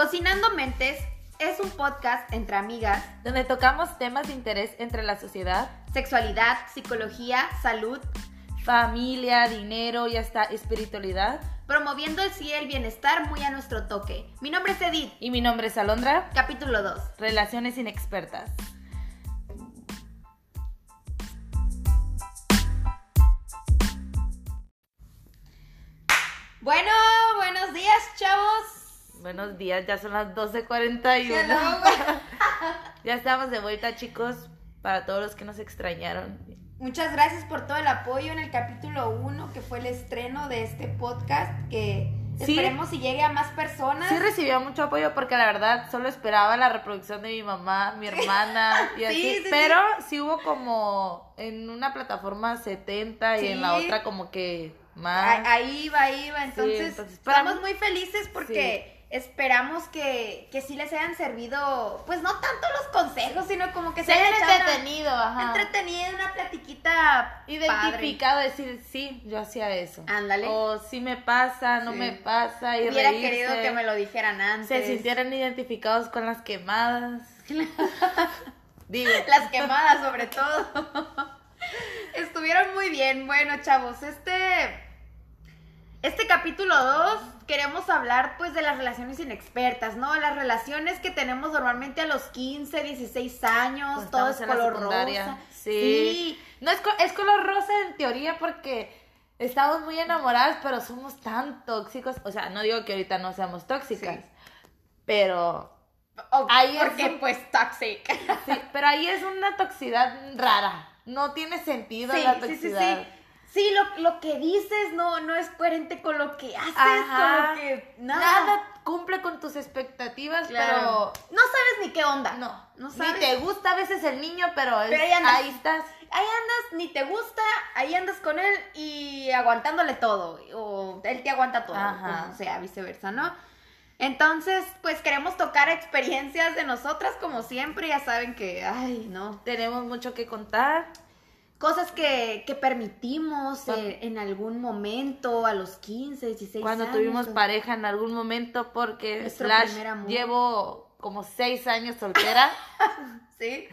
Cocinando Mentes es un podcast entre amigas, donde tocamos temas de interés entre la sociedad, sexualidad, psicología, salud, familia, dinero y hasta espiritualidad, promoviendo así el bienestar muy a nuestro toque. Mi nombre es Edith. Y mi nombre es Alondra. Capítulo 2. Relaciones inexpertas. Bueno, buenos días, chavos. Buenos días, ya son las 12.41. ya estamos de vuelta, chicos, para todos los que nos extrañaron. Muchas gracias por todo el apoyo en el capítulo 1, que fue el estreno de este podcast, que esperemos si llegue a más personas. Sí recibió mucho apoyo porque la verdad solo esperaba la reproducción de mi mamá, mi hermana y así, pero sí. hubo como en una plataforma 70 y en la otra como que más. Ahí va, ahí va, entonces, estamos muy felices porque esperamos que, que sí les hayan servido, pues no tanto los consejos, sino como que se, hayan entretenido, ajá. Entretenido, una platiquita Identificado, decir, sí, yo hacía eso. Ándale. O sí me pasa, no me pasa, y Hubiera querido que me lo dijeran antes. Se sintieran identificados con las quemadas. Digo. Las quemadas sobre todo. Estuvieron muy bien. Bueno, chavos, este... Este capítulo 2 queremos hablar pues de las relaciones inexpertas, ¿no? Las relaciones que tenemos normalmente a los 15, 16 años, pues todo es color rosa. Sí. No es, es color rosa en teoría porque estamos muy enamoradas, pero somos tan tóxicos. O sea, no digo que ahorita no seamos tóxicas, pero... ahí porque pues toxic. Sí, pero ahí es una toxicidad rara. No tiene sentido la toxicidad. Sí, sí, sí Sí, lo, lo que dices no, no es coherente con lo que haces, con lo que nada. cumple con tus expectativas, pero no sabes ni qué onda. No, no sabes. Ni te gusta a veces el niño, pero, ahí, estás. Ahí andas, ni te gusta, ahí andas con él y aguantándole todo, o él te aguanta todo, o sea, viceversa, ¿no? Entonces, pues queremos tocar experiencias de nosotras como siempre, ya saben que, ay, no. Tenemos mucho que contar cosas que, que permitimos en, algún momento, a los 15, 16 Cuando años. Cuando tuvimos pareja en algún momento, porque slash, llevo como 6 años soltera. sí.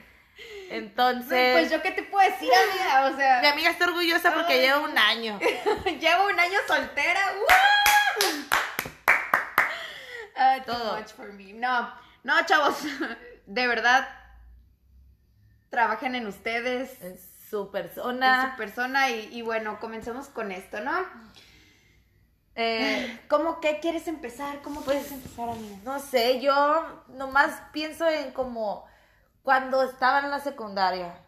Entonces. Pues yo qué te puedo decir, amiga, o sea. Mi amiga está orgullosa porque llevo un año. llevo un año soltera. Todo. much for me. No, no, chavos, de verdad, trabajen en ustedes su persona. su persona y, bueno, comencemos con esto, ¿no? Eh, ¿Cómo qué quieres empezar? ¿Cómo pues, quieres empezar, amiga? No sé, yo nomás pienso en como cuando estaba en la secundaria,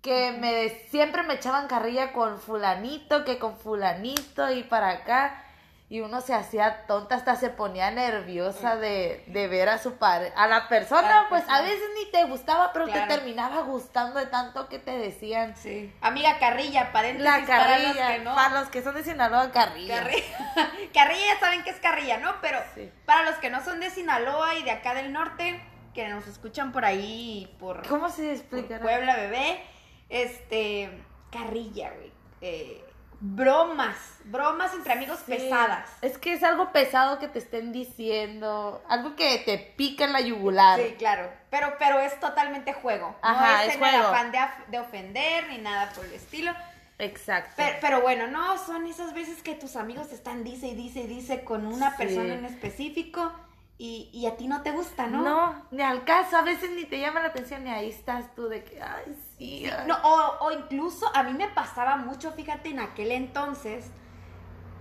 que me siempre me echaban carrilla con fulanito, que con fulanito y para acá y uno se hacía tonta, hasta se ponía nerviosa de, ver a su padre, a la persona, pues a veces ni te gustaba, pero te terminaba gustando de tanto que te decían. Sí. Amiga Carrilla, paréntesis la carrilla, para los que no. Para los que son de Sinaloa, Carrilla. Carrilla, ya saben que es Carrilla, ¿no? Pero para los que no son de Sinaloa y de acá del norte, que nos escuchan por ahí, por... ¿Cómo se explica? Puebla, bebé, este... Carrilla, güey. Eh, bromas, bromas entre amigos pesadas. Es que es algo pesado que te estén diciendo, algo que te pica en la yugular. Sí, claro, pero, pero es totalmente juego. Ajá, no es, en el afán de, ofender ni nada por el estilo. Exacto. Pero, bueno, no, son esas veces que tus amigos están dice y dice y dice con una persona en específico y, y, a ti no te gusta, ¿no? No, ni al caso, a veces ni te llama la atención ni ahí estás tú de que, ay, sí. No, o, o, incluso a mí me pasaba mucho, fíjate, en aquel entonces,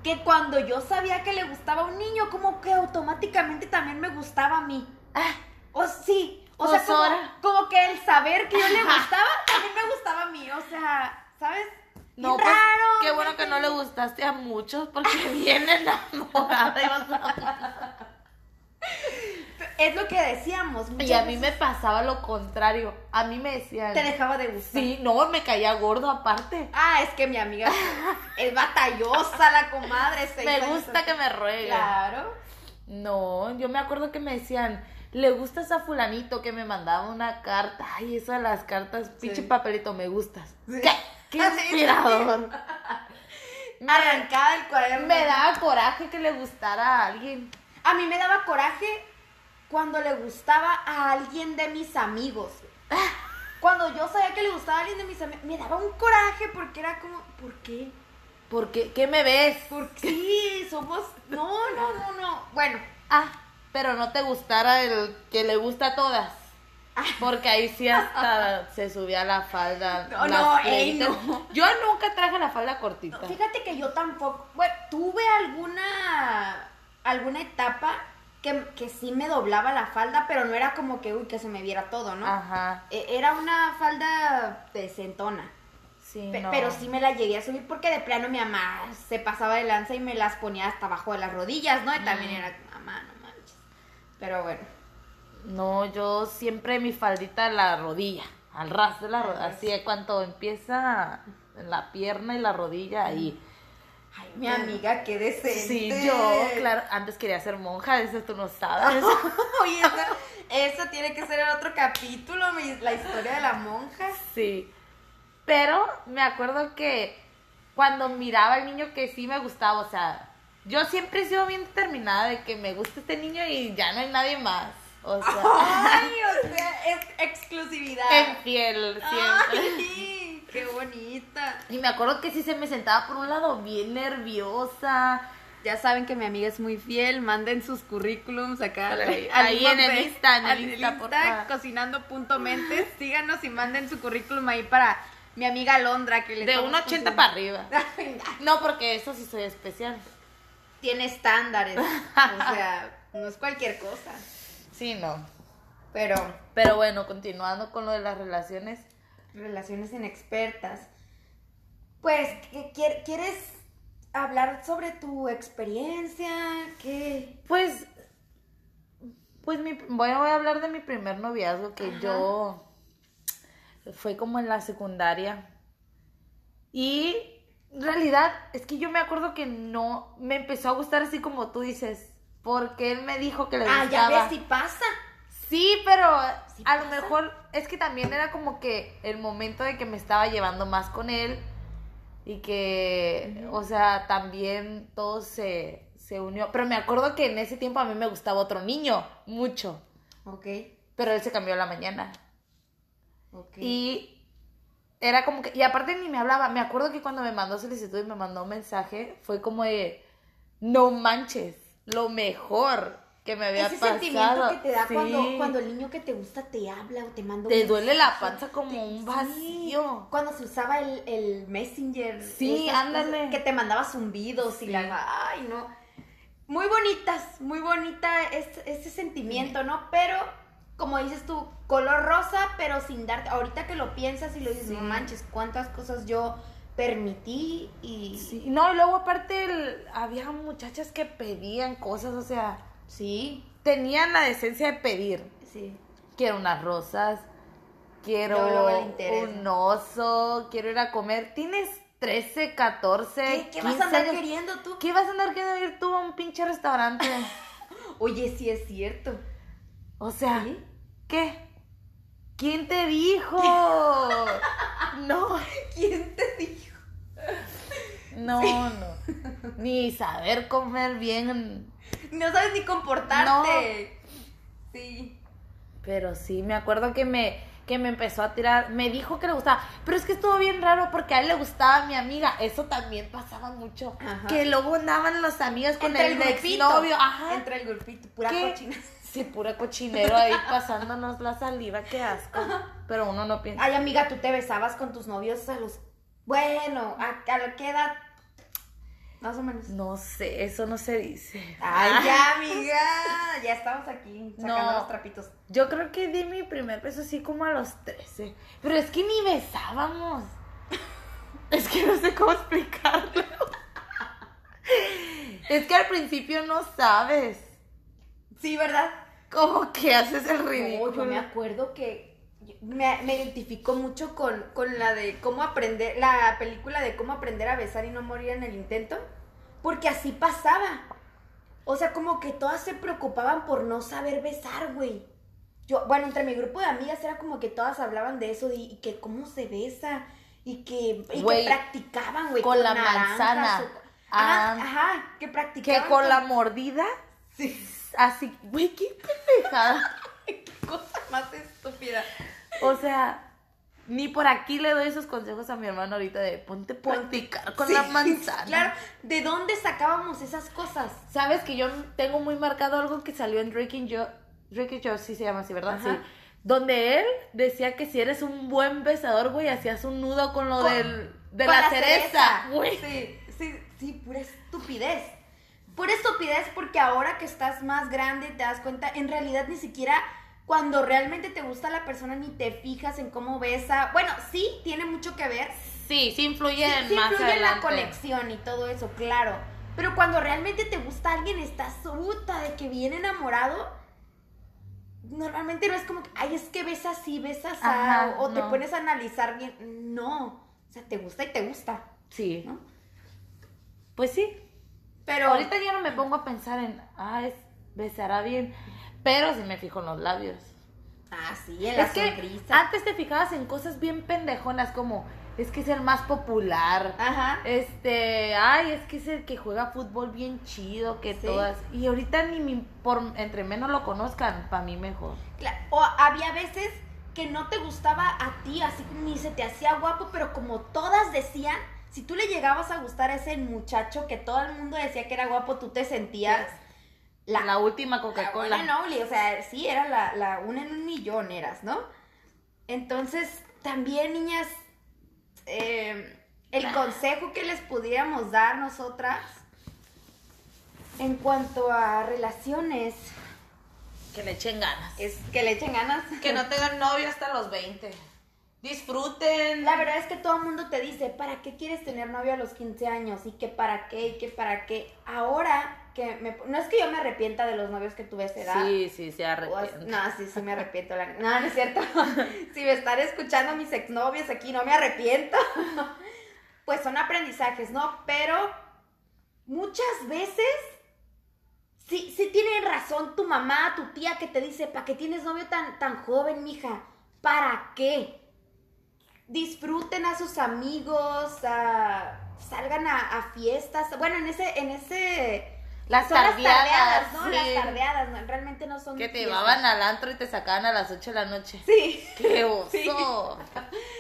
que cuando yo sabía que le gustaba a un niño, como que automáticamente también me gustaba a mí. Ah, o sí, o sea, como, como, que el saber que yo le gustaba, también me gustaba a mí, o sea, ¿sabes? No, pues, qué bueno que no le gustaste a muchos porque viene enamorada y. Es lo que decíamos. Y a mí me pasaba lo contrario. A mí me decían. ¿Te dejaba de gustar? Sí, no, me caía gordo aparte. Ah, es que mi amiga es batallosa, la comadre. Me gusta que me ruegue. Claro. No, yo me acuerdo que me decían, le gustas a fulanito que me mandaba una carta. Ay, eso de las cartas, pinche papelito, me gustas. ¿Qué? Qué inspirador. Arrancada el cuaderno. Me daba coraje que le gustara a alguien. A mí me daba coraje cuando le gustaba a alguien de mis amigos. Cuando yo sabía que le gustaba a alguien de mis amigos, me daba un coraje porque era como, ¿por qué? ¿Por qué? ¿Qué me ves? Porque sí, somos. No, no, no, no. Bueno, Ah, pero no te gustara el que le gusta a todas. Porque ahí sí hasta se subía la falda. No, no, ey, no. Yo nunca traje la falda cortita. fíjate que yo tampoco. Bueno, tuve alguna. Alguna etapa que, que sí me doblaba la falda, pero no era como que, uy, que se me viera todo, ¿no? Ajá. E- Era una falda decentona. Sí, Pe- no. Pero sí me la llegué a subir porque de plano mi mamá se pasaba de lanza y me las ponía hasta abajo de las rodillas, ¿no? Y también era, mamá, no manches. Pero bueno. No, yo siempre mi faldita a la rodilla, al ras de la rodilla. Así es cuando empieza la pierna y la rodilla ahí. Ay, mi amiga, qué decente. Sí, yo, claro, antes quería ser monja, eso tú no sabes. Oye, esa tiene que ser el otro capítulo, mi- la historia de la monja. Sí. Pero me acuerdo que cuando miraba al niño que sí me gustaba, o sea, yo siempre he sido bien determinada de que me gusta este niño y ya no hay nadie más. O sea, Ay, o sea, es exclusividad. en fiel siempre. Ay, qué bonita. Y me acuerdo que sí se me sentaba por un lado bien nerviosa. Ya saben que mi amiga es muy fiel, manden sus currículums acá. Ahí- ahí en el Insta, Insta, en el Insta, cocinando.mentes. Síganos y manden su currículum ahí para mi amiga Londra que le De estamos 1,80 consiguiendo. para arriba. No, porque eso sí soy especial. Tiene estándares, o sea, no es cualquier cosa. Sí, no. Pero Pero bueno, continuando con lo de las relaciones. Relaciones inexpertas. Pues, ¿qué quier- ¿quieres hablar sobre tu experiencia? ¿Qué? Pues, pues mi, voy, a, voy a hablar de mi primer noviazgo que Ajá. yo fue como en la secundaria. Y en realidad es que yo me acuerdo que no me empezó a gustar así como tú dices, porque él me dijo que le Ah, ya gustaba. ves si pasa. Sí, pero Sí a lo mejor es que también era como que el momento de que me estaba llevando más con él y que, o sea, también todo se, se unió. Pero me acuerdo que en ese tiempo a mí me gustaba otro niño, mucho, Ok, pero él se cambió a la mañana. ok. Y era como que, y aparte ni me hablaba, me acuerdo que cuando me mandó solicitud y me mandó un mensaje, fue como de, no manches, lo mejor que me había Ese pasado. sentimiento que te da cuando, Sí. cuando el niño que te gusta te habla o te manda un Te duele la panza como Te- un sí. vacío. Cuando se usaba el, el Messenger. Sí, ándale. cosas Que te mandaba zumbidos y Sí. la. Ay, no. Muy bonitas, muy bonita es- ese sentimiento, ¿no? Pero, como dices tú, color rosa, pero sin darte. Ahorita que lo piensas y lo dices, no manches, cuántas cosas yo permití y. Sí, no, y luego aparte el- había muchachas que pedían cosas, o sea, Sí, tenían la decencia de pedir. sí. Quiero unas rosas, quiero un oso, quiero ir a comer. Tienes 13, 14, ¿Qué, qué vas 15 a andar años. queriendo tú? ¿Qué vas a andar queriendo ir tú a un pinche restaurante? Oye, sí es cierto. O sea, ¿Sí? ¿qué? ¿Quién te dijo? no, ¿Quién te dijo? no, no. Ni saber comer bien. No sabes ni comportarte. Sí. Pero sí, me acuerdo que me, que me empezó a tirar, me dijo que le gustaba, pero es que estuvo bien raro porque a él le gustaba a mi amiga, eso también pasaba mucho, Ajá. que luego andaban los amigos con Entre el, el grupito. ajá, Entre el grupito, pura ¿Qué? cochina. sí, pura cochinero ahí pasándonos la saliva, qué asco, pero uno no piensa, Ay, amiga, tú te besabas con tus novios a los. Bueno, ¿a, a qué edad? Más o menos. no sé, eso no se dice, Ay, ya, amiga. Ya estamos aquí sacando No. los trapitos. yo creo que di mi primer beso así como a los 13, pero es que ni besábamos, es que no sé cómo explicarlo, es que al principio no sabes. Sí, ¿verdad? Como que haces el No, ridículo. yo me acuerdo que me, me identifico mucho con, con la de cómo aprender, la película de cómo aprender a besar y no morir en el intento, porque así pasaba. O sea, como que todas se preocupaban por no saber besar, güey. Yo, bueno, entre mi grupo de amigas era como que todas hablaban de eso, y que cómo se besa, y que, y Güey, que practicaban, güey. con la naranjas manzana. o- Ajá, Ah. ajá, que practicaban. Que con la mordida Sí. así, güey, qué pendejada. Qué cosa más estúpida. O sea, ni por aquí le doy esos consejos a mi hermano ahorita de ponte a practicar con Sí, la manzana. Claro, ¿de dónde sacábamos esas cosas? Sabes que yo tengo muy marcado algo que salió en Drake and Josh, Drake and Josh, sí se llama así, ¿verdad? Ajá. Sí. Donde él decía que si eres un buen besador, güey, hacías un nudo con lo Con- del, de Con la, cereza, güey. Sí, sí, sí, pura estupidez. Pura estupidez porque ahora que estás más grande te das cuenta, en realidad ni siquiera cuando realmente te gusta la persona ni te fijas en cómo besa. Bueno, sí, tiene mucho que ver. Sí, sí influye Sí, en sí más influye en la conexión y todo eso, claro. Pero cuando realmente te gusta alguien, estás puta de que viene enamorado. Normalmente no es como, que, ay, es que ves así, ves así, Ajá, o, o te pones a analizar bien. No, o sea, te gusta y te gusta, Sí. ¿no? Pues sí. Pero Ahorita ya no me pongo a pensar en, ah, es, besará bien. Pero sí me fijo en los labios. Ah, sí, en la Es que sonrisa. antes te fijabas en cosas bien pendejonas como, es que es el más popular. Ajá. Este, ay, es que es el que juega fútbol bien chido, que Sí. todas. Y ahorita ni mi- por entre menos lo conozcan, para mí mejor. O había veces que no te gustaba a ti, así ni se te hacía guapo, pero como todas decían, si tú le llegabas a gustar a ese muchacho que todo el mundo decía que era guapo, tú te sentías La, última la Coca-Cola. one and only, o sea, sí, era la, la una en un millón, eras, ¿no? Entonces, también, niñas, eh, el consejo que les pudiéramos dar nosotras en cuanto a relaciones Que le echen ganas. es que le echen ganas. Que no tengan novio hasta los 20. Disfruten. La verdad es que todo el mundo te dice, ¿para qué quieres tener novio a los 15 años? Y que para qué, y que para qué. Ahora que me... No es que yo me arrepienta de los novios que tuve a esa edad. Sí, sí, se arrepiente. No, sí, sí me arrepiento. la- No, no es cierto. si me están escuchando mis exnovios aquí, no me arrepiento. pues son aprendizajes, ¿no? Pero muchas veces sí, sí tienen razón tu mamá, tu tía que te dice, ¿para qué tienes novio tan, tan joven, mija? ¿Para qué? Disfruten a sus amigos, a- salgan a, a fiestas. Bueno, en ese, en ese Las son las tardeadas, tardeadas, ¿no? sí. Las tardeadas, ¿no? Realmente no son Que te fiestas. llevaban al antro y te sacaban a las 8 de la noche. Sí. ¡Qué oso! Sí.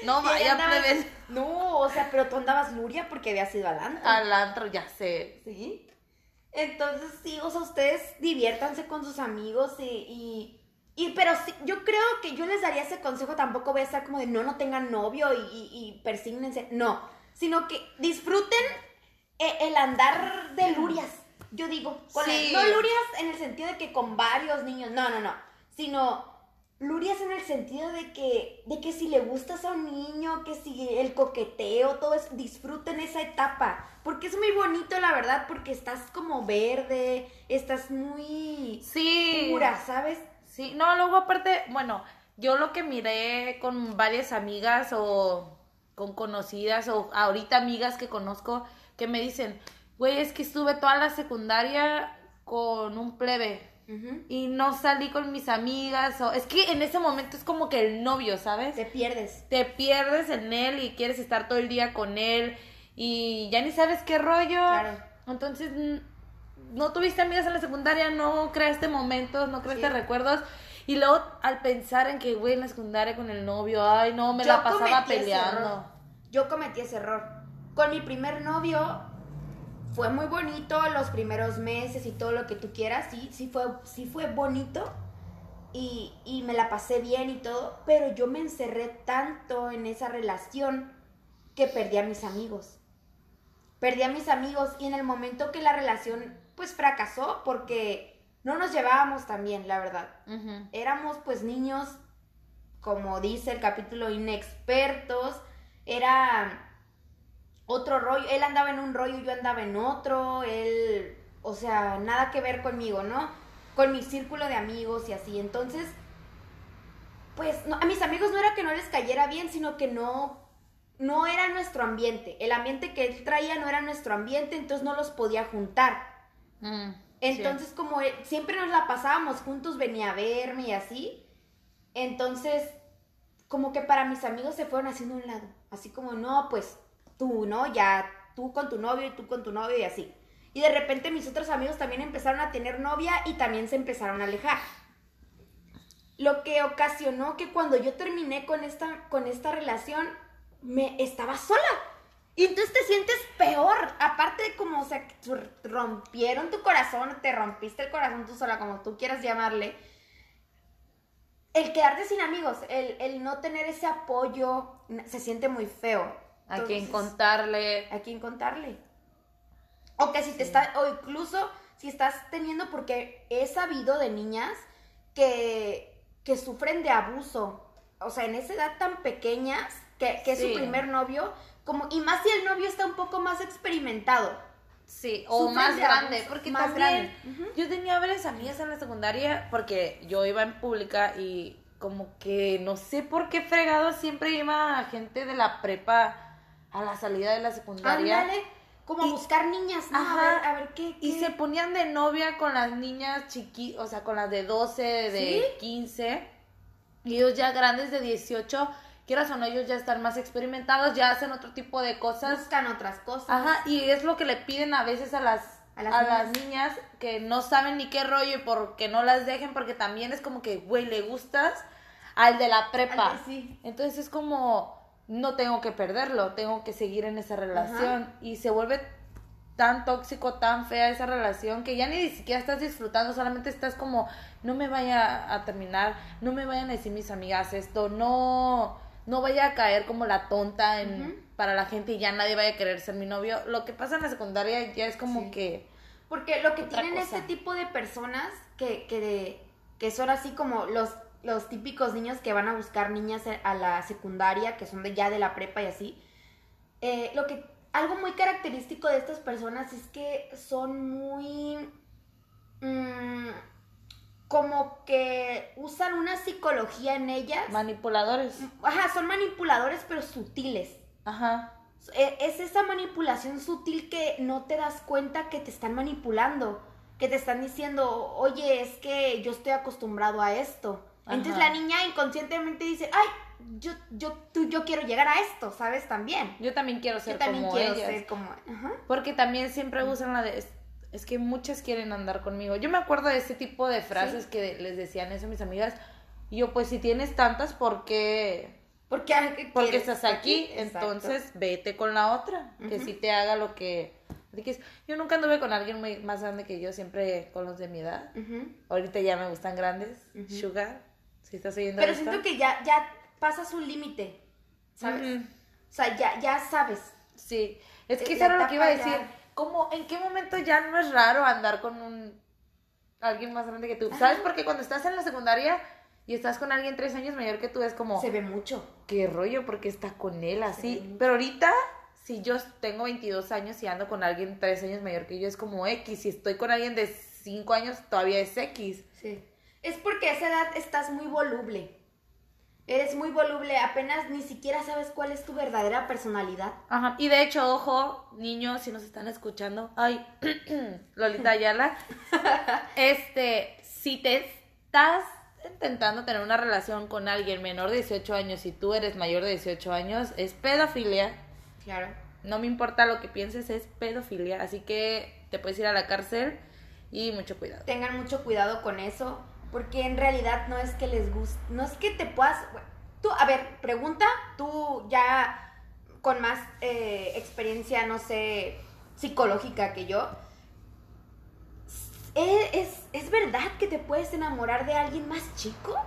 No ahí vaya andabas- plebes No, o sea, pero tú andabas luria porque habías ido al antro. al antro, ya sé. Sí. Entonces, sí, o sea, ustedes diviértanse con sus amigos y... y y, pero sí, yo creo que yo les daría ese consejo, tampoco voy a estar como de no, no tengan novio y, y, y persígnense, no, sino que disfruten eh, el andar de lurias, yo digo, con Sí. el- no lurias en el sentido de que con varios niños, no, no, no, sino lurias en el sentido de que, de que si le gustas a un niño, que si el coqueteo, todo eso, disfruten esa etapa, porque es muy bonito, la verdad, porque estás como verde, estás muy Sí. pura, ¿sabes? Sí, no, luego aparte, bueno, yo lo que miré con varias amigas o con conocidas o ahorita amigas que conozco que me dicen, güey, es que estuve toda la secundaria con un plebe y no salí con mis amigas o es que en ese momento es como que el novio, ¿sabes? Te pierdes. Te pierdes en él y quieres estar todo el día con él y ya ni sabes qué rollo. Claro. Entonces, no tuviste amigas en la secundaria, no creaste momentos, no creaste Sí. recuerdos. Y luego al pensar en que, güey, en la secundaria con el novio, ay, no, me Yo la pasaba peleando. Yo cometí ese error. Con mi primer novio fue muy bonito los primeros meses y todo lo que tú quieras. Sí, sí fue, sí fue bonito. Y, y me la pasé bien y todo. Pero yo me encerré tanto en esa relación que perdí a mis amigos. Perdí a mis amigos y en el momento que la relación pues fracasó porque no nos llevábamos tan bien, la verdad éramos pues niños, como dice el capítulo, inexpertos, era otro rollo, él andaba en un rollo, yo andaba en otro, él, o sea, nada que ver conmigo, ¿no? Con mi círculo de amigos y así, entonces, pues no, a mis amigos no era que no les cayera bien, sino que no, no era nuestro ambiente, el ambiente que él traía no era nuestro ambiente, entonces no los podía juntar. Mm, Entonces, como él- siempre nos la pasábamos juntos, venía a verme y así. Entonces, como que para mis amigos se fueron haciendo un lado. Así como, no, pues tú, ¿no? Ya tú con tu novio y tú con tu novio y así. Y de repente mis otros amigos también empezaron a tener novia y también se empezaron a alejar. Lo que ocasionó que cuando yo terminé con esta, con esta relación, me estaba sola. Y entonces te sientes peor. Aparte de como, o sea, rompieron tu corazón, te rompiste el corazón tú sola, como tú quieras llamarle. El quedarte sin amigos, el, no tener ese apoyo, se siente muy feo. A quien contarle. A quien contarle. O que si te está, o incluso si estás teniendo, porque he sabido de niñas que, que sufren de abuso. O sea, en esa edad tan pequeñas, que, es su primer novio, como, y más si el novio está un poco más experimentado. Sí, o más grande, porque más también grande. yo tenía varias amigas en la secundaria porque yo iba en pública y como que no sé por qué fregado siempre iba gente de la prepa a la salida de la secundaria. como a buscar niñas, ¿no? a, ver, qué, Y se ponían de novia con las niñas chiquitas, o sea, con las de 12, de 15, y ellos ya grandes de 18 quieras o no, ellos ya están más experimentados, ya hacen otro tipo de cosas. Buscan otras cosas. Ajá, y es lo que le piden a veces a las, a las, niñas. que no saben ni qué rollo y porque no las dejen, porque también es como que, güey, le gustas al de la prepa. sí. Entonces es como, no tengo que perderlo, tengo que seguir en esa relación. Y se vuelve tan tóxico, tan fea esa relación que ya ni siquiera estás disfrutando, solamente estás como, no me vaya a terminar, no me vayan a decir mis amigas esto, no, no vaya a caer como la tonta en, para la gente y ya nadie vaya a querer ser mi novio. Lo que pasa en la secundaria ya es como que... Porque lo que tienen este tipo de personas que, que, que son así como los, los típicos niños que van a buscar niñas a la secundaria, que son de ya de la prepa y así, eh, lo que algo muy característico de estas personas es que son muy... Mm, como que usan una psicología en ellas. Manipuladores. Ajá, son manipuladores pero sutiles. Ajá. E, es esa manipulación sutil que no te das cuenta que te están manipulando, que te están diciendo, oye, es que yo estoy acostumbrado a esto. Entonces la niña inconscientemente dice, ay, yo, yo, tú, yo quiero llegar a esto, ¿sabes? También. Yo también quiero ser yo también quiero Ser como... Porque también siempre usan la de es que muchas quieren andar conmigo. Yo me acuerdo de ese tipo de frases que les decían eso a mis amigas. Y yo, pues si tienes tantas, ¿por qué? Porque, Porque estás aquí, entonces vete con la otra, que si te haga lo que... Yo nunca anduve con alguien muy más grande que yo, siempre con los de mi edad. Ahorita ya me gustan grandes, sugar, si estás oyendo Pero siento que ya, ya pasas un límite, ¿sabes? O sea, ya, ya sabes. Sí, es que eso era lo que iba a decir. ¿Cómo, en qué momento ya no es raro andar con un alguien más grande que tú? ¿Sabes? Porque cuando estás en la secundaria y estás con alguien tres años mayor que tú, es como... Se ve mucho. Qué rollo, porque está con él así. Pero ahorita, si yo tengo 22 años y ando con alguien tres años mayor que yo, es como X. Si estoy con alguien de 5 años, todavía es X. Sí. Es porque a esa edad estás muy voluble. Eres muy voluble, apenas ni siquiera sabes cuál es tu verdadera personalidad. Ajá, y de hecho, ojo, niños, si nos están escuchando, ay, Lolita Ayala, este, si te estás intentando tener una relación con alguien menor de 18 años y tú eres mayor de 18 años, es pedofilia. Claro. No me importa lo que pienses, es pedofilia, así que te puedes ir a la cárcel y mucho cuidado. Tengan mucho cuidado con eso porque en realidad no es que les guste, no es que te puedas, tú, a ver, pregunta, tú ya con más eh, experiencia, no sé, psicológica que yo, ¿Es, ¿es, verdad que te puedes enamorar de alguien más chico?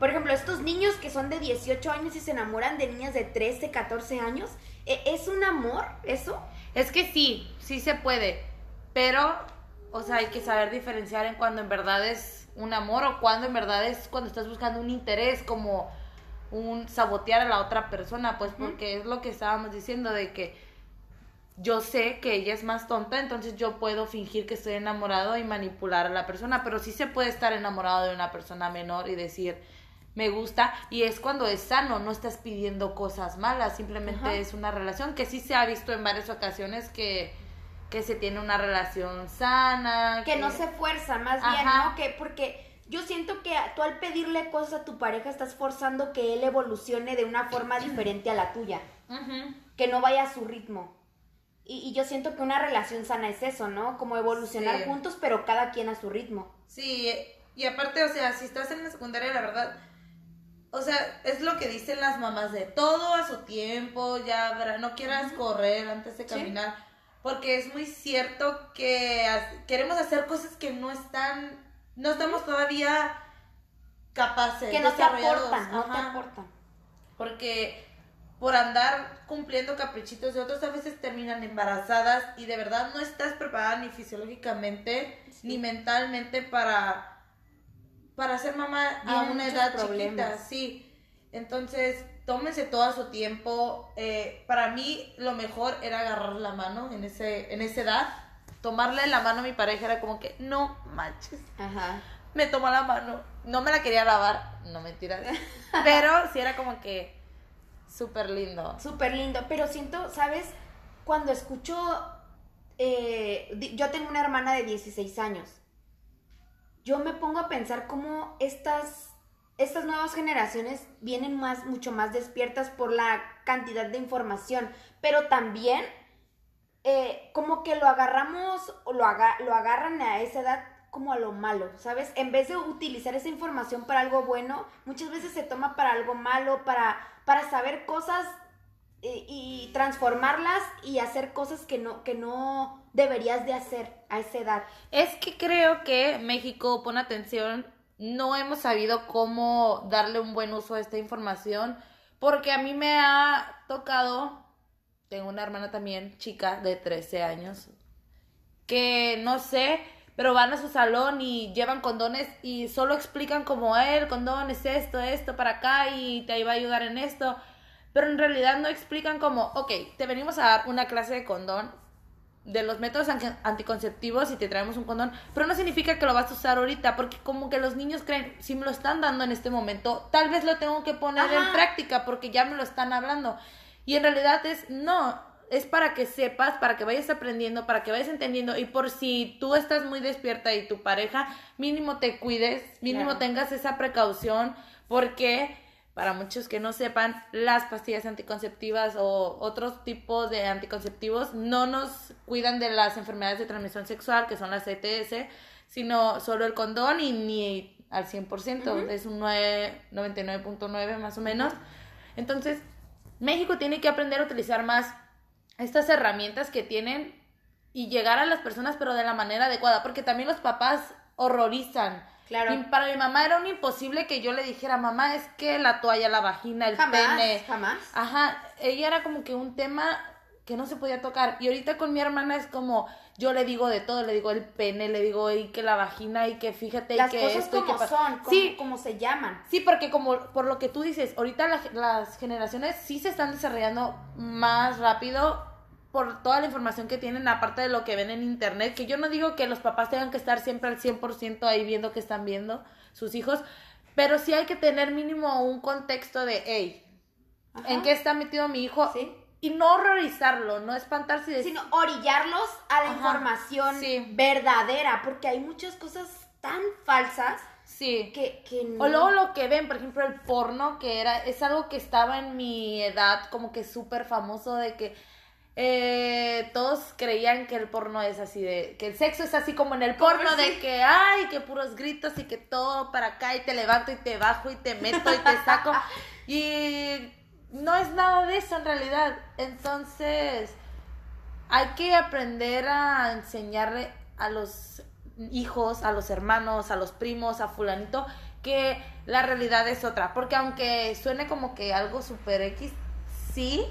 Por ejemplo, estos niños que son de 18 años y se enamoran de niñas de 13, 14 años, ¿e, ¿es un amor eso? Es que sí, sí se puede, pero, o sea, hay que saber diferenciar en cuando en verdad es un amor o cuando en verdad es cuando estás buscando un interés como un sabotear a la otra persona, pues porque es lo que estábamos diciendo de que yo sé que ella es más tonta, entonces yo puedo fingir que estoy enamorado y manipular a la persona, pero sí se puede estar enamorado de una persona menor y decir, me gusta, y es cuando es sano, no estás pidiendo cosas malas, simplemente es una relación que sí se ha visto en varias ocasiones que que se tiene una relación sana. Que, no se fuerza, más bien, ¿no? Que porque yo siento que tú al pedirle cosas a tu pareja estás forzando que él evolucione de una forma diferente a la tuya. Que no vaya a su ritmo. Y, y yo siento que una relación sana es eso, ¿no? Como evolucionar Sí. juntos, pero cada quien a su ritmo. Sí, y aparte, o sea, si estás en la secundaria, la verdad, o sea, es lo que dicen las mamás de todo a su tiempo, ya no quieras correr antes de Sí. Porque es muy cierto que queremos hacer cosas que no están, no estamos todavía capaces, Que no te aportan, no te aportan. Porque por andar cumpliendo caprichitos de otros a veces terminan embarazadas y de verdad no estás preparada ni fisiológicamente Sí. ni mentalmente para para ser mamá a una edad problemas. chiquita, sí. Entonces, tómense todo a su tiempo. Eh, para mí lo mejor era agarrar la mano en ese en esa edad. Tomarle la mano a mi pareja era como que, no manches, Ajá. me tomó la mano. No me la quería lavar, no mentiras. Pero sí era como que súper lindo. Súper lindo, pero siento, ¿sabes? Cuando escucho, eh, yo tengo una hermana de 16 años, yo me pongo a pensar cómo estas, estas nuevas generaciones vienen más, mucho más despiertas por la cantidad de información, pero también eh, como que lo agarramos o lo, aga- lo agarran a esa edad como a lo malo, ¿sabes? En vez de utilizar esa información para algo bueno, muchas veces se toma para algo malo, para, para saber cosas eh, y transformarlas y hacer cosas que no, que no deberías de hacer a esa edad. Es que creo que México, pon atención, no hemos sabido cómo darle un buen uso a esta información, porque a mí me ha tocado, tengo una hermana también, chica de 13 años, que no sé, pero van a su salón y llevan condones y solo explican como "Eh, el condón es esto, esto para acá y te va a ayudar en esto. Pero en realidad no explican como, ok, te venimos a dar una clase de condón, de los métodos an- anticonceptivos y te traemos un condón, pero no significa que lo vas a usar ahorita, porque como que los niños creen, si me lo están dando en este momento, tal vez lo tengo que poner Ajá. en práctica porque ya me lo están hablando. Y en realidad es, no, es para que sepas, para que vayas aprendiendo, para que vayas entendiendo y por si tú estás muy despierta y tu pareja, mínimo te cuides, mínimo Claro. tengas esa precaución, porque para muchos que no sepan, las pastillas anticonceptivas o otros tipos de anticonceptivos no nos cuidan de las enfermedades de transmisión sexual, que son las ETS, sino solo el condón y ni al 100%, Ujú. es un 9 99.9 más o menos. Entonces, México tiene que aprender a utilizar más estas herramientas que tienen y llegar a las personas, pero de la manera adecuada, porque también los papás horrorizan. Claro. Y para mi mamá era un imposible que yo le dijera, mamá, es que la toalla, la vagina, el Jamás, pene. jamás. Ajá, ella era como que un tema que no se podía tocar. Y ahorita con mi hermana es como, yo le digo de todo, le digo el pene, le digo y que la vagina y que fíjate Las y que cosas esto y que como son, como, Sí, como se llaman. Sí, porque como por lo que tú dices, ahorita la- las generaciones sí se están desarrollando más rápido por toda la información que tienen, aparte de lo que ven en internet, que yo no digo que los papás tengan que estar siempre al 100% ahí viendo que están viendo sus hijos, pero sí hay que tener mínimo un contexto de, hey, Ajá. ¿en qué está metido mi hijo? Sí. Y no horrorizarlo, no espantarse decir, Sino orillarlos a la Ajá, información sí. verdadera, porque hay muchas cosas tan falsas sí. que, que no. O luego lo que ven, por ejemplo, el porno, que era, es algo que estaba en mi edad como que súper famoso de que eh, todos creían que el porno es así de, que el sexo es así como en el porno, de que, ay, que puros gritos y que todo para acá y te levanto y te bajo y te meto y te saco. y no es nada de eso en realidad. Entonces, hay que aprender a enseñarle a los hijos, a los hermanos, a los primos, a fulanito, que la realidad es otra. Porque aunque suene como que algo super X, sí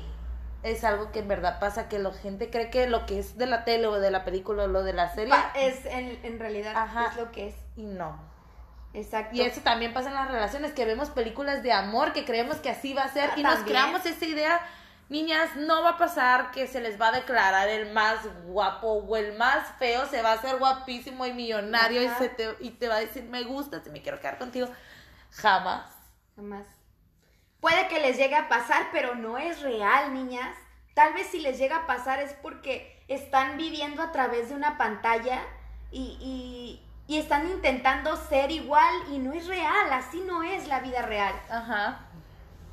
es algo que en verdad pasa, que la gente cree que lo que es de la tele o de la película o lo de la serie, Pa- es en, en realidad Ajá. es lo que es. y no. Exacto. Y eso también pasa en las relaciones, que vemos películas de amor, que creemos que así va a ser, Ah, y nos creamos esa idea. Niñas, no va a pasar que se les va a declarar el más guapo o el más feo, se va a hacer guapísimo y millonario y, se te, y te va a decir, me gusta, me quiero quedar contigo. Jamás. Jamás. Puede que les llegue a pasar, pero no es real, niñas. Tal vez si les llega a pasar es porque están viviendo a través de una pantalla y, y- y están intentando ser igual y no es real, así no es la vida real. Ajá.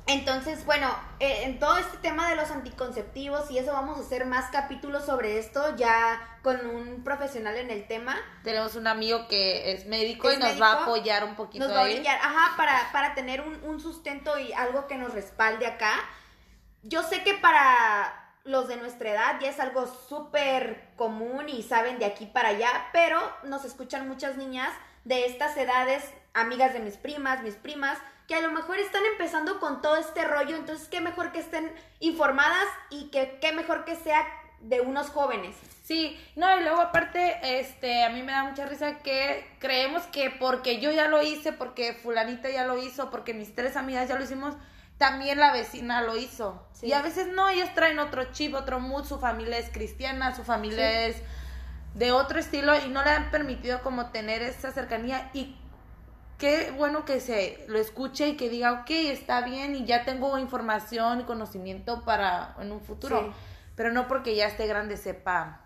Entonces, bueno, eh, en todo este tema de los anticonceptivos y eso vamos a hacer más capítulos sobre esto ya con un profesional en el tema. Tenemos un amigo que es médico Es y nos médico, va a apoyar un poquito Nos va a brillar, ajá, para, para tener un, un sustento y algo que nos respalde acá. Yo sé que para los de nuestra edad ya es algo súper común y saben de aquí para allá, pero nos escuchan muchas niñas de estas edades, amigas de mis primas, mis primas, que a lo mejor están empezando con todo este rollo, entonces qué mejor que estén informadas y que qué mejor que sea de unos jóvenes. Sí, no, y luego aparte, este, a mí me da mucha risa que creemos que porque yo ya lo hice, porque fulanita ya lo hizo, porque mis tres amigas ya lo hicimos, también la vecina lo hizo. Sí. Y a veces no, ellos traen otro chip, otro mood, su familia es cristiana, su familia es de otro estilo y no le han permitido como tener esa cercanía y qué bueno que se lo escuche y que diga, ok, está bien y ya tengo información y conocimiento para en un futuro. Sí. Pero no porque ya esté grande sepa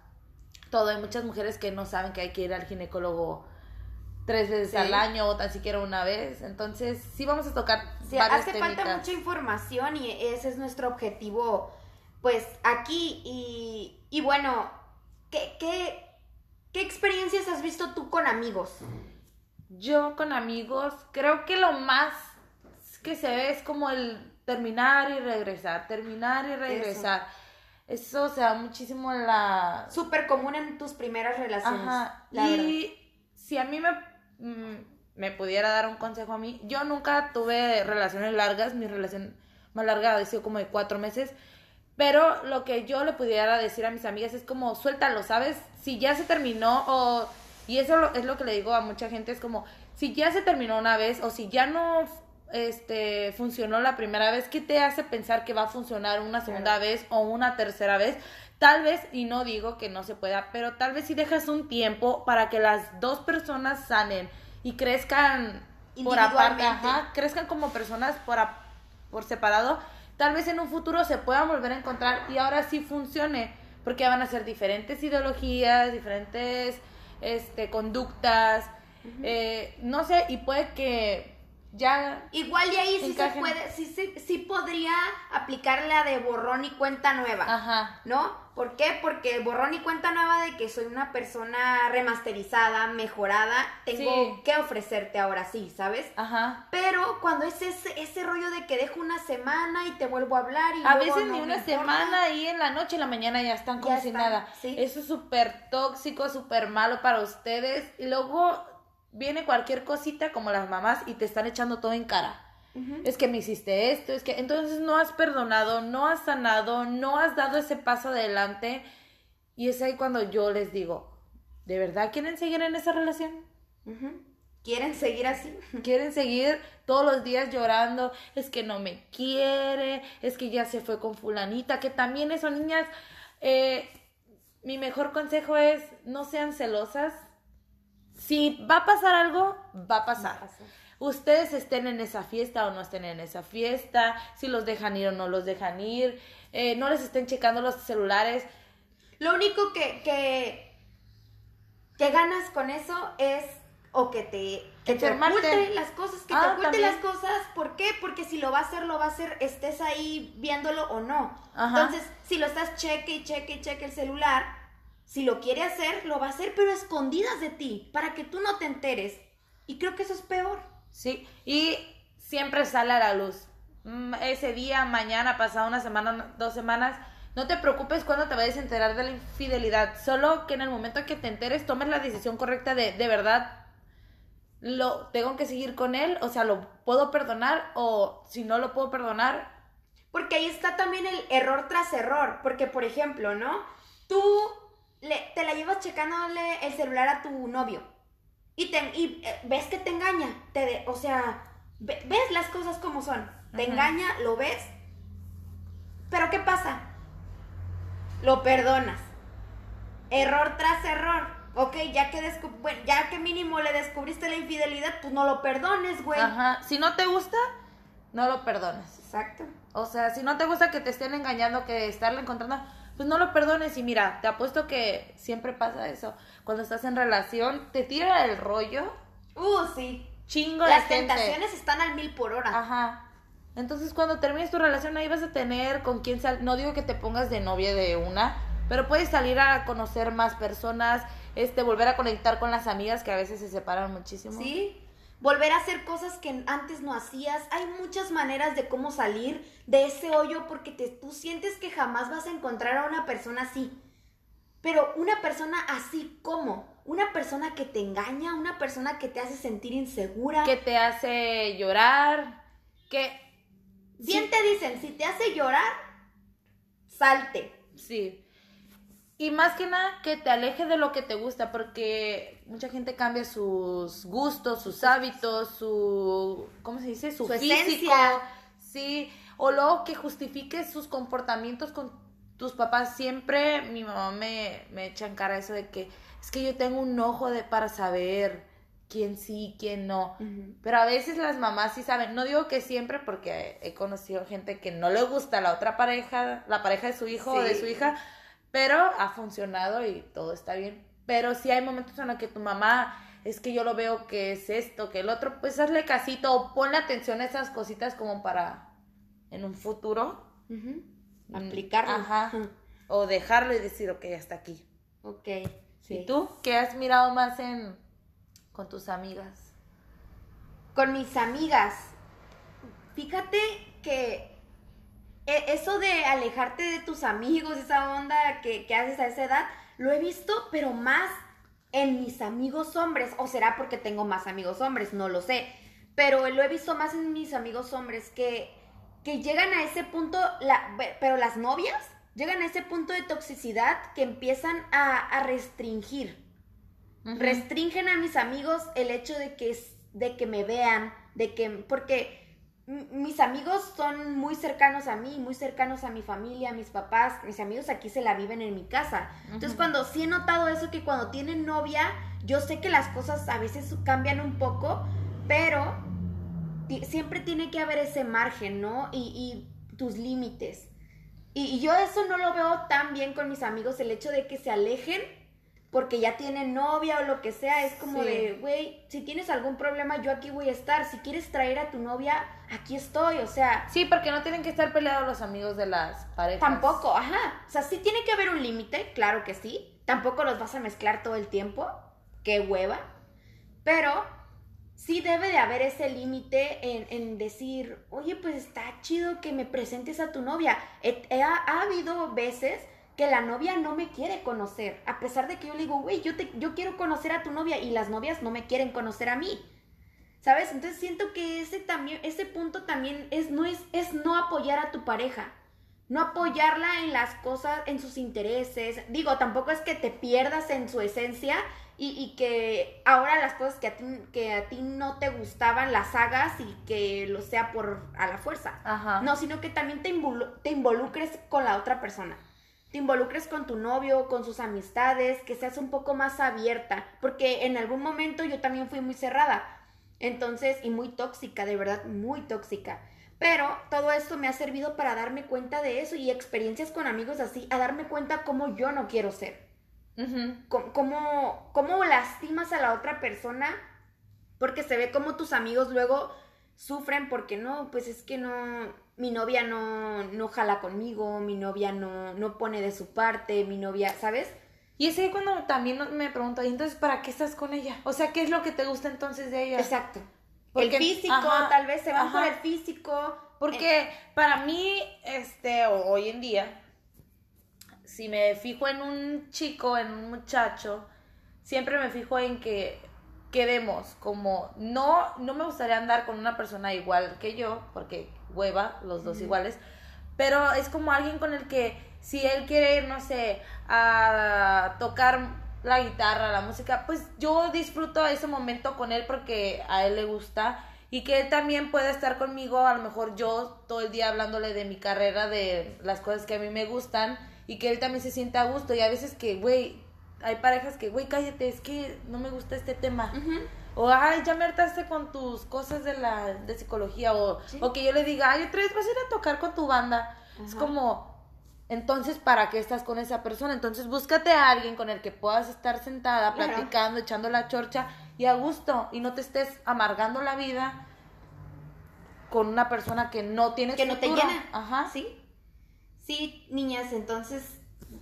todo. Hay muchas mujeres que no saben que hay que ir al ginecólogo tres veces Sí. al año o tan siquiera una vez. Entonces, sí vamos a tocar Sí, hace falta mucha información y ese es nuestro objetivo, pues aquí. Y, y bueno, ¿qué, qué, ¿qué experiencias has visto tú con amigos? Yo con amigos, creo que lo más que se ve es como el terminar y regresar, terminar y regresar. Eso, se da muchísimo en la... Súper común en tus primeras relaciones. Ajá. la verdad. Y si a mí me, mm, me pudiera dar un consejo a mí, yo nunca tuve relaciones largas, mi relación más larga ha sido como de cuatro meses, pero lo que yo le pudiera decir a mis amigas es como, suéltalo, ¿sabes? Si ya se terminó o... Y eso es lo que le digo a mucha gente, es como, si ya se terminó una vez o si ya no este funcionó la primera vez, ¿qué te hace pensar que va a funcionar una segunda vez o una tercera vez? Tal vez, y no digo que no se pueda, pero tal vez si dejas un tiempo para que las dos personas sanen y crezcan por aparte, ajá, crezcan como personas por, a- por separado, tal vez en un futuro se puedan volver a encontrar y ahora sí funcione, porque van a ser diferentes ideologías, diferentes este, conductas, eh, no sé, y puede que ya Igual y ahí sí se puede, sí, sí, sí podría aplicar la de borrón y cuenta nueva. Ajá. ¿No? ¿Por qué? Porque borrón y cuenta nueva de que soy una persona remasterizada, mejorada, tengo Sí. que ofrecerte ahora sí, ¿sabes? Ajá. Pero cuando es ese, ese rollo de que dejo una semana y te vuelvo a hablar y A luego veces no ni una semana y en la noche, en la mañana ya están como Ya si están, nada. sí. Eso es súper tóxico, súper malo para ustedes. Y luego viene cualquier cosita como las mamás y te están echando todo en cara. Es que me hiciste esto, es que entonces no has perdonado, no has sanado, no has dado ese paso adelante. Y es ahí cuando yo les digo, ¿de verdad quieren seguir en esa relación? ¿Quieren seguir así? Quieren seguir todos los días llorando, es que no me quiere, es que ya se fue con fulanita, que también eso, niñas, eh, mi mejor consejo es no sean celosas. Si va a pasar algo, va a pasar. Ustedes estén en esa fiesta o no estén en esa fiesta, si los dejan ir o no los dejan ir, eh, no les estén checando los celulares. Lo único que, que, que ganas con eso es o que te, que te oculte las cosas, que te Ah, oculte las cosas. ¿Por qué? Porque si lo va a hacer, lo va a hacer, estés ahí viéndolo o no. Ajá. Entonces, si lo estás cheque y cheque y cheque el celular, si lo quiere hacer, lo va a hacer, pero a escondidas de ti, para que tú no te enteres. Y creo que eso es peor. Sí, y siempre sale a la luz. Mm, Ese día, mañana, pasado una semana, dos semanas, no te preocupes cuando te vayas a enterar de la infidelidad. Solo que en el momento que te enteres, tomes la decisión correcta de, de verdad, lo tengo que seguir con él, o sea, lo puedo perdonar, o si no lo puedo perdonar, Porque ahí está también el error tras error. Porque, por ejemplo, ¿no? Tú le- te la llevas checándole el celular a tu novio. Y, te, y eh, ves que te engaña. Te de- o sea, ve- ves las cosas como son. Te engaña, lo ves. Pero ¿qué pasa? Lo perdonas. Error tras error. Ok, ya que, bueno, ya que mínimo le descubriste la infidelidad, pues no lo perdones, güey. ajá, si no te gusta, no lo perdones. Exacto. O sea, si no te gusta que te estén engañando, que estarle encontrando, pues no lo perdones. Y mira, te apuesto que siempre pasa eso. Cuando estás en relación, te tira el rollo, Uh, sí. chingo de Las gente. tentaciones están al mil por hora. Ajá. Entonces, cuando termines tu relación, ahí vas a tener con quién salir. No digo que te pongas de novia de una, pero puedes salir a conocer más personas, este, volver a conectar con las amigas que a veces se separan muchísimo. Sí, volver a hacer cosas que antes no hacías. Hay muchas maneras de cómo salir de ese hoyo porque te, tú sientes que jamás vas a encontrar a una persona así. Pero una persona así como, una persona que te engaña, una persona que te hace sentir insegura. Que te hace llorar, que... Bien te dicen, si te hace llorar, salte. Sí. Y más que nada que te aleje de lo que te gusta, porque mucha gente cambia sus gustos, sus hábitos, su, ¿cómo se dice? Su, físico. Sí, o luego que justifique sus comportamientos con tus papás. Siempre mi mamá me, me echa en cara eso de que es que yo tengo un ojo de para saber quién sí, quién no. Pero a veces las mamás sí saben. No digo que siempre, porque he conocido gente que no le gusta la otra pareja, la pareja de su hijo o de su hija pero ha funcionado y todo está bien. Pero si hay momentos en los que tu mamá es que yo lo veo que es esto, que el otro, pues hazle casito o ponle atención a esas cositas como para en un futuro mm, aplicarlo. Ajá. O dejarlo y decir, ok, hasta aquí. Ok. ¿Y tú? ¿Qué has mirado más en con tus amigas? Con mis amigas. Fíjate que e, eso de alejarte de tus amigos, esa onda que, haces a esa edad, lo he visto, pero más en mis amigos hombres. O será porque tengo más amigos hombres, no lo sé. Pero lo he visto más en mis amigos hombres que, que llegan a ese punto, pero las novias llegan a ese punto de toxicidad que empiezan a, restringir. Restringen a mis amigos el hecho de que, de que me vean, de que, porque mis amigos son muy cercanos a mí, muy cercanos a mi familia, a mis papás. Mis amigos aquí se la viven en mi casa. Entonces, cuando sí he notado eso, que cuando tienen novia, yo sé que las cosas a veces cambian un poco, pero siempre tiene que haber ese margen, ¿no? Y, tus límites. Y, y yo eso no lo veo tan bien con mis amigos, el hecho de que se alejen porque ya tiene novia o lo que sea, es como de, güey, si tienes algún problema, yo aquí voy a estar. Si quieres traer a tu novia, aquí estoy, o sea. Sí, porque no tienen que estar peleados los amigos de las parejas. Tampoco, ajá. O sea, sí tiene que haber un límite, claro que sí. Tampoco los vas a mezclar todo el tiempo, qué hueva. Pero sí debe de haber ese límite en, en, decir, oye, pues está chido que me presentes a tu novia. ha habido veces que la novia no me quiere conocer, a pesar de que yo le digo, güey, yo, te, yo quiero conocer a tu novia y las novias no me quieren conocer a mí. ¿Sabes? Entonces siento que ese también, ese punto también es no, es, es no apoyar a tu pareja. No apoyarla en las cosas, en sus intereses. Digo, tampoco es que te pierdas en su esencia y, y, que ahora las cosas que a, ti, que a ti no te gustaban las hagas y que lo sea por a la fuerza. Ajá. No, sino que también te, te involucres con la otra persona te involucres con tu novio, con sus amistades, que seas un poco más abierta, porque en algún momento yo también fui muy cerrada, entonces, y muy tóxica, de verdad, muy tóxica. Pero todo esto me ha servido para darme cuenta de eso y experiencias con amigos así, a darme cuenta cómo yo no quiero ser. cómo, cómo lastimas a la otra persona, porque se ve como tus amigos luego sufren porque no, pues es que no, mi novia no, no jala conmigo, mi novia no, no pone de su parte, mi novia, ¿sabes? Y es ahí cuando también me pregunto, ¿y entonces para qué estás con ella? O sea, ¿qué es lo que te gusta entonces de ella? Exacto. el físico, tal vez se van por el físico. Porque eh. para mí, este, hoy en día, si me fijo en un chico, en un muchacho, siempre me fijo en que quedemos como, no, no me gustaría andar con una persona igual que yo, porque hueva, los dos iguales, pero es como alguien con el que si él quiere ir, no sé, a tocar la guitarra, la música, pues yo disfruto ese momento con él porque a él le gusta y que él también pueda estar conmigo, a lo mejor yo todo el día hablándole de mi carrera, de las cosas que a mí me gustan y que él también se sienta a gusto y a veces que, güey, hay parejas que, güey, cállate, es que no me gusta este tema. O, ay, ya me hartaste con tus cosas de la de psicología. O, o que yo le diga, ay, otra vez vas a ir a tocar con tu banda. Es como, entonces, ¿para qué estás con esa persona? Entonces, búscate a alguien con el que puedas estar sentada, platicando, echando la chorcha y a gusto. Y no te estés amargando la vida con una persona que no tiene que no te llena. Ajá. Sí. Sí, niñas, entonces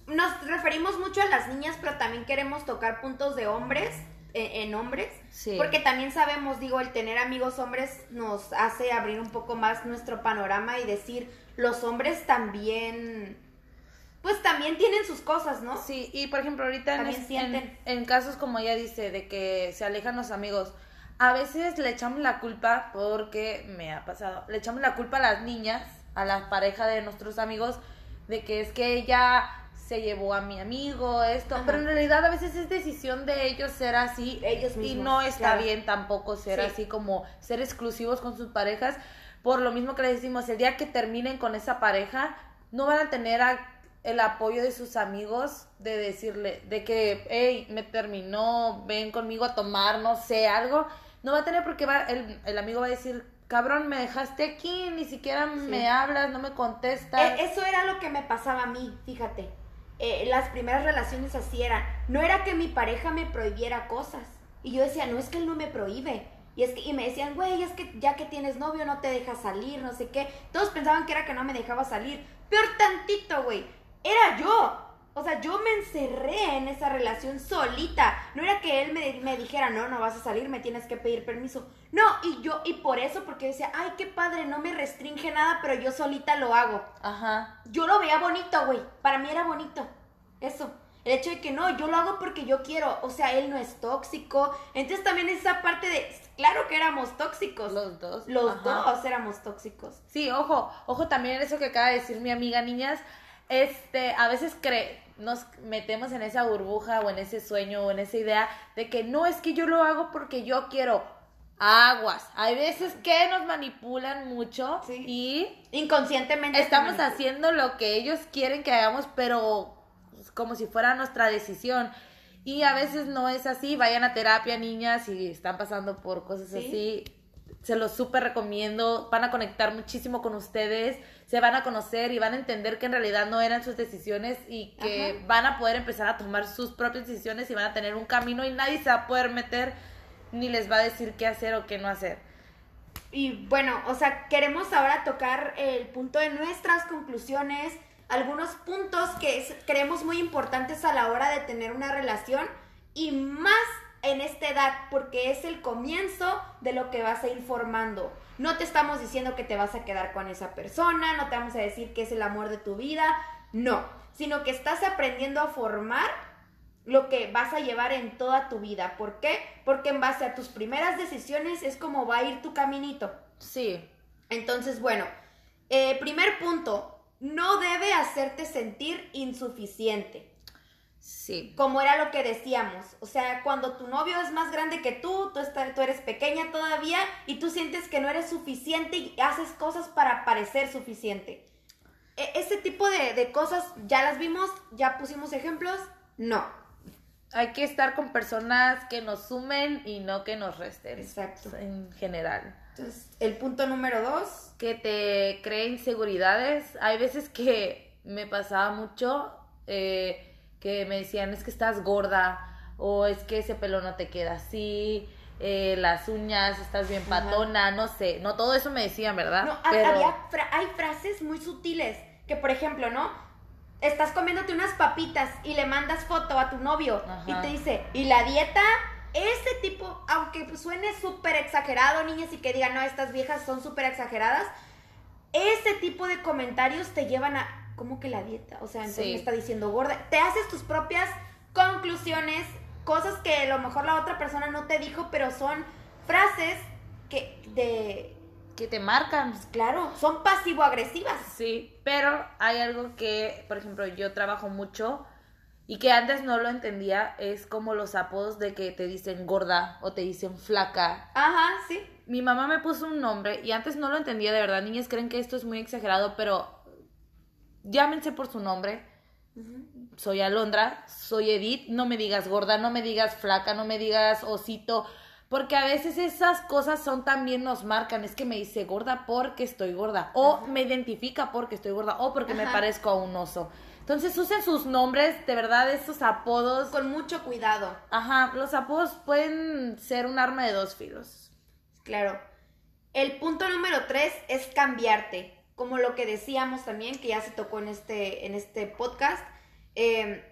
nos referimos mucho a las niñas, pero también queremos tocar puntos de hombres eh, en hombres, Sí. porque también sabemos, digo, el tener amigos hombres nos hace abrir un poco más nuestro panorama y decir, los hombres también, pues también tienen sus cosas, ¿no? Sí, y por ejemplo, ahorita en, es- en, en casos como ella dice, de que se alejan los amigos, a veces le echamos la culpa, porque me ha pasado, le echamos la culpa a las niñas, a la pareja de nuestros amigos, de que es que ella se llevó a mi amigo, esto, Ajá. pero en realidad a veces es decisión de ellos ser así Ellos y mismos, no está claro. bien tampoco ser Sí. así como ser exclusivos con sus parejas. Por lo mismo que les decimos, el día que terminen con esa pareja, no van a tener a- el apoyo de sus amigos de decirle, de que, hey, me terminó, ven conmigo a tomar, no sé, algo. No va a tener porque va, el, el amigo va a decir, cabrón, me dejaste aquí, ni siquiera me hablas, no me contestas. Eh, eso era lo que me pasaba a mí, fíjate. Eh, las primeras relaciones así eran. No era que mi pareja me prohibiera cosas. Y yo decía, no es que él no me prohíbe. Y, es que, y me decían, güey, es que ya que tienes novio no te deja salir, no sé qué. Todos pensaban que era que no me dejaba salir. Peor tantito, güey. Era yo. O sea, yo me encerré en esa relación solita. No era que él me, me dijera, no, no vas a salir, me tienes que pedir permiso. No, y yo, y por eso, porque decía, ay, qué padre, no me restringe nada, pero yo solita lo hago Ajá. yo lo veía bonito, güey. Para mí era bonito. Eso. El hecho de que no, yo lo hago porque yo quiero. O sea, él no es tóxico. Entonces también esa parte de, claro que éramos tóxicos. Los dos. Los Ajá. dos éramos tóxicos. Sí, ojo, ojo también eso que acaba de decir mi amiga, niñas, este, a veces cre nos metemos en esa burbuja o en ese sueño o en esa idea de que no es que yo lo hago porque yo quiero aguas. Hay veces que nos manipulan mucho Sí. y Inconscientemente. estamos haciendo lo que ellos quieren que hagamos, pero como si fuera nuestra decisión. Y a veces no es así. Vayan a terapia, niñas, si están pasando por cosas Sí. así. Se los súper recomiendo. Van a conectar muchísimo con ustedes. Se van a conocer y van a entender que en realidad no eran sus decisiones y que Ajá. van a poder empezar a tomar sus propias decisiones y van a tener un camino y nadie se va a poder meter ni les va a decir qué hacer o qué no hacer. Y bueno, o sea, queremos ahora tocar el punto de nuestras conclusiones, algunos puntos que creemos muy importantes a la hora de tener una relación y más en esta edad, porque es el comienzo de lo que vas a ir formando. No te estamos diciendo que te vas a quedar con esa persona, no te vamos a decir que es el amor de tu vida, no, sino que estás aprendiendo a formar lo que vas a llevar en toda tu vida. ¿Por qué? Porque en base a tus primeras decisiones es como va a ir tu caminito. Sí, Entonces, bueno, eh, primer punto, no debe hacerte sentir insuficiente, sí. como era lo que decíamos. O sea, cuando tu novio es más grande que tú, tú, está- tú eres pequeña todavía y tú sientes que no eres suficiente y haces cosas para parecer suficiente. E- ese tipo de, de cosas ya las vimos, ya pusimos ejemplos, no. Hay que estar con personas que nos sumen y no que nos resten. Exacto. En general. Entonces, el punto número dos, Que te cree inseguridades. Hay veces que me pasaba mucho eh, que me decían es que estás gorda o es que ese pelo no te queda así. eh, las uñas, estás bien Ajá. patona, no sé, no todo eso me decían, ¿verdad? No, Pero había fra- hay frases muy sutiles que, por ejemplo, ¿no? Estás comiéndote unas papitas y le mandas foto a tu novio y te dice, ¿y la dieta? Ese tipo, aunque suene súper exagerado, niñas, y que digan, no, estas viejas son súper exageradas, ese tipo de comentarios te llevan a, ¿cómo que la dieta? O sea, entonces Sí. me está diciendo gorda. Te haces tus propias conclusiones, cosas que a lo mejor la otra persona no te dijo, pero son frases que de, que te marcan. Claro, son pasivo-agresivas. Sí, pero hay algo que, por ejemplo, yo trabajo mucho y que antes no lo entendía, es como los apodos de que te dicen gorda o te dicen flaca. Ajá, sí. Mi mamá me puso un nombre y antes no lo entendía de verdad. Niñas creen que esto es muy exagerado, pero llámense por su nombre. Soy Alondra, soy Edith, no me digas gorda, no me digas flaca, no me digas osito, porque a veces esas cosas son también nos marcan, es que me dice gorda porque estoy gorda, o me identifica porque estoy gorda, o porque me parezco a un oso. Entonces usen sus nombres, de verdad, estos apodos. Con mucho cuidado. Ajá, los apodos pueden ser un arma de dos filos. Claro. El punto número tres es cambiarte. Como lo que decíamos también, que ya se tocó en este, en este podcast. Eh,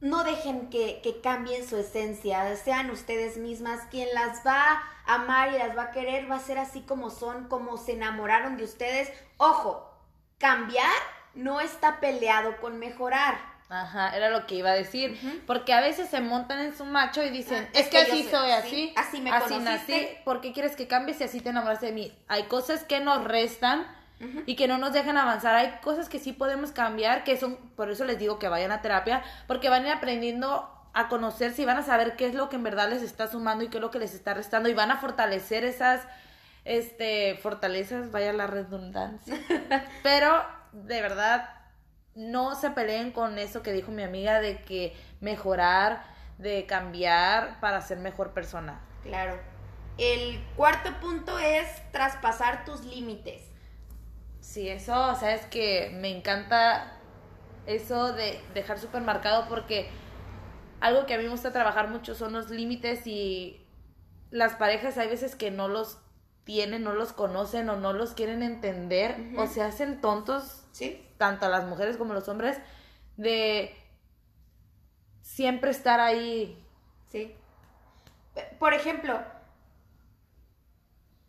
no dejen que, que, cambien su esencia, sean ustedes mismas. Quien las va a amar y las va a querer va a ser así como son, como se enamoraron de ustedes. Ojo, cambiar no está peleado con mejorar. Ajá, era lo que iba a decir. Porque a veces se montan en su macho y dicen, ah, es, que, así soy, así. así me así nací. ¿Por qué quieres que cambies si así te enamoraste de mí? Hay cosas que nos restan y que no nos dejan avanzar. Hay cosas que sí podemos cambiar, que son, por eso les digo que vayan a terapia, porque van a ir aprendiendo a conocerse y van a saber qué es lo que en verdad les está sumando y qué es lo que les está restando y van a fortalecer esas este fortalezas, vaya la redundancia. Pero de verdad no se peleen con eso que dijo mi amiga de que mejorar, de cambiar para ser mejor persona. Claro. El cuarto punto es traspasar tus límites. Sí, eso, o sea, es que me encanta eso de dejar súper marcado porque algo que a mí me gusta trabajar mucho son los límites y las parejas hay veces que no los tienen, no los conocen o no los quieren entender o se hacen tontos, ¿Sí? Tanto las mujeres como los hombres, de siempre estar ahí. Sí. Por ejemplo,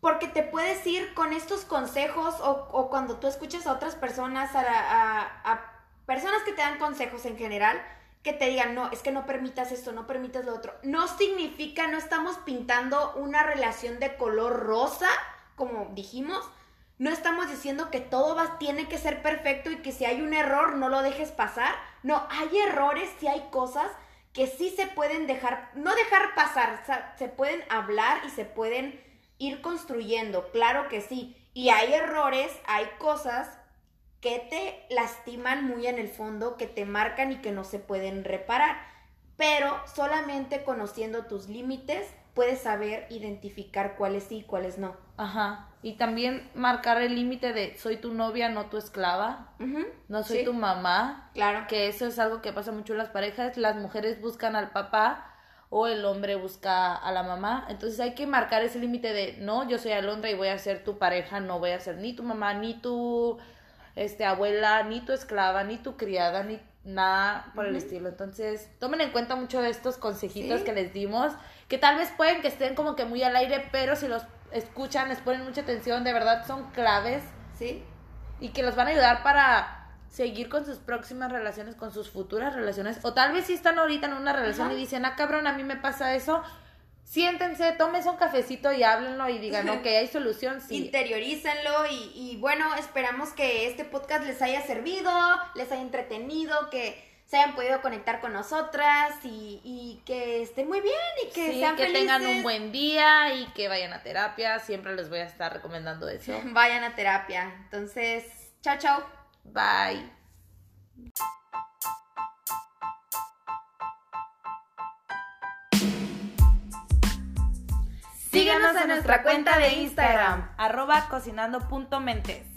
porque te puedes ir con estos consejos o, cuando tú escuchas a otras personas, a, personas que te dan consejos en general, que te digan, no, es que no permitas esto, no permitas lo otro. No significa, no estamos pintando una relación de color rosa, como dijimos. No estamos diciendo que todo tiene que ser perfecto y que si hay un error no lo dejes pasar. No, hay errores, si hay cosas que sí se pueden dejar, no dejar pasar, se pueden hablar y se pueden ir construyendo, claro que sí. Y hay errores, hay cosas que te lastiman muy en el fondo, que te marcan y que no se pueden reparar. Pero solamente conociendo tus límites puedes saber identificar cuáles sí y cuáles no. Ajá. Y también marcar el límite de soy tu novia, no tu esclava. No soy tu mamá. Claro. Que eso es algo que pasa mucho en las parejas. Las mujeres buscan al papá o el hombre busca a la mamá. Entonces hay que marcar ese límite de no, yo soy Alondra y voy a ser tu pareja, no voy a ser ni tu mamá, ni tu este, abuela, ni tu esclava, ni tu criada, ni nada por el estilo. Entonces, tomen en cuenta mucho estos consejitos que les dimos, que tal vez pueden que estén como que muy al aire, pero si los escuchan, les ponen mucha atención, de verdad son claves. Sí. Y que los van a ayudar para seguir con sus próximas relaciones, con sus futuras relaciones. O tal vez si están ahorita en una relación y dicen, ah, cabrón, a mí me pasa eso siéntense, tómense un cafecito y háblenlo y digan, ok, hay solución, sí. Interiorícenlo y, y, bueno, esperamos que este podcast les haya servido, les haya entretenido, que se hayan podido conectar con nosotras y, y que estén muy bien y que sí, sean que tengan un buen día y que vayan a terapia, siempre les voy a estar recomendando eso. vayan a terapia. Entonces, chao, chao. Bye. Síguenos en nuestra cuenta de Instagram, arroba cocinando.mentes.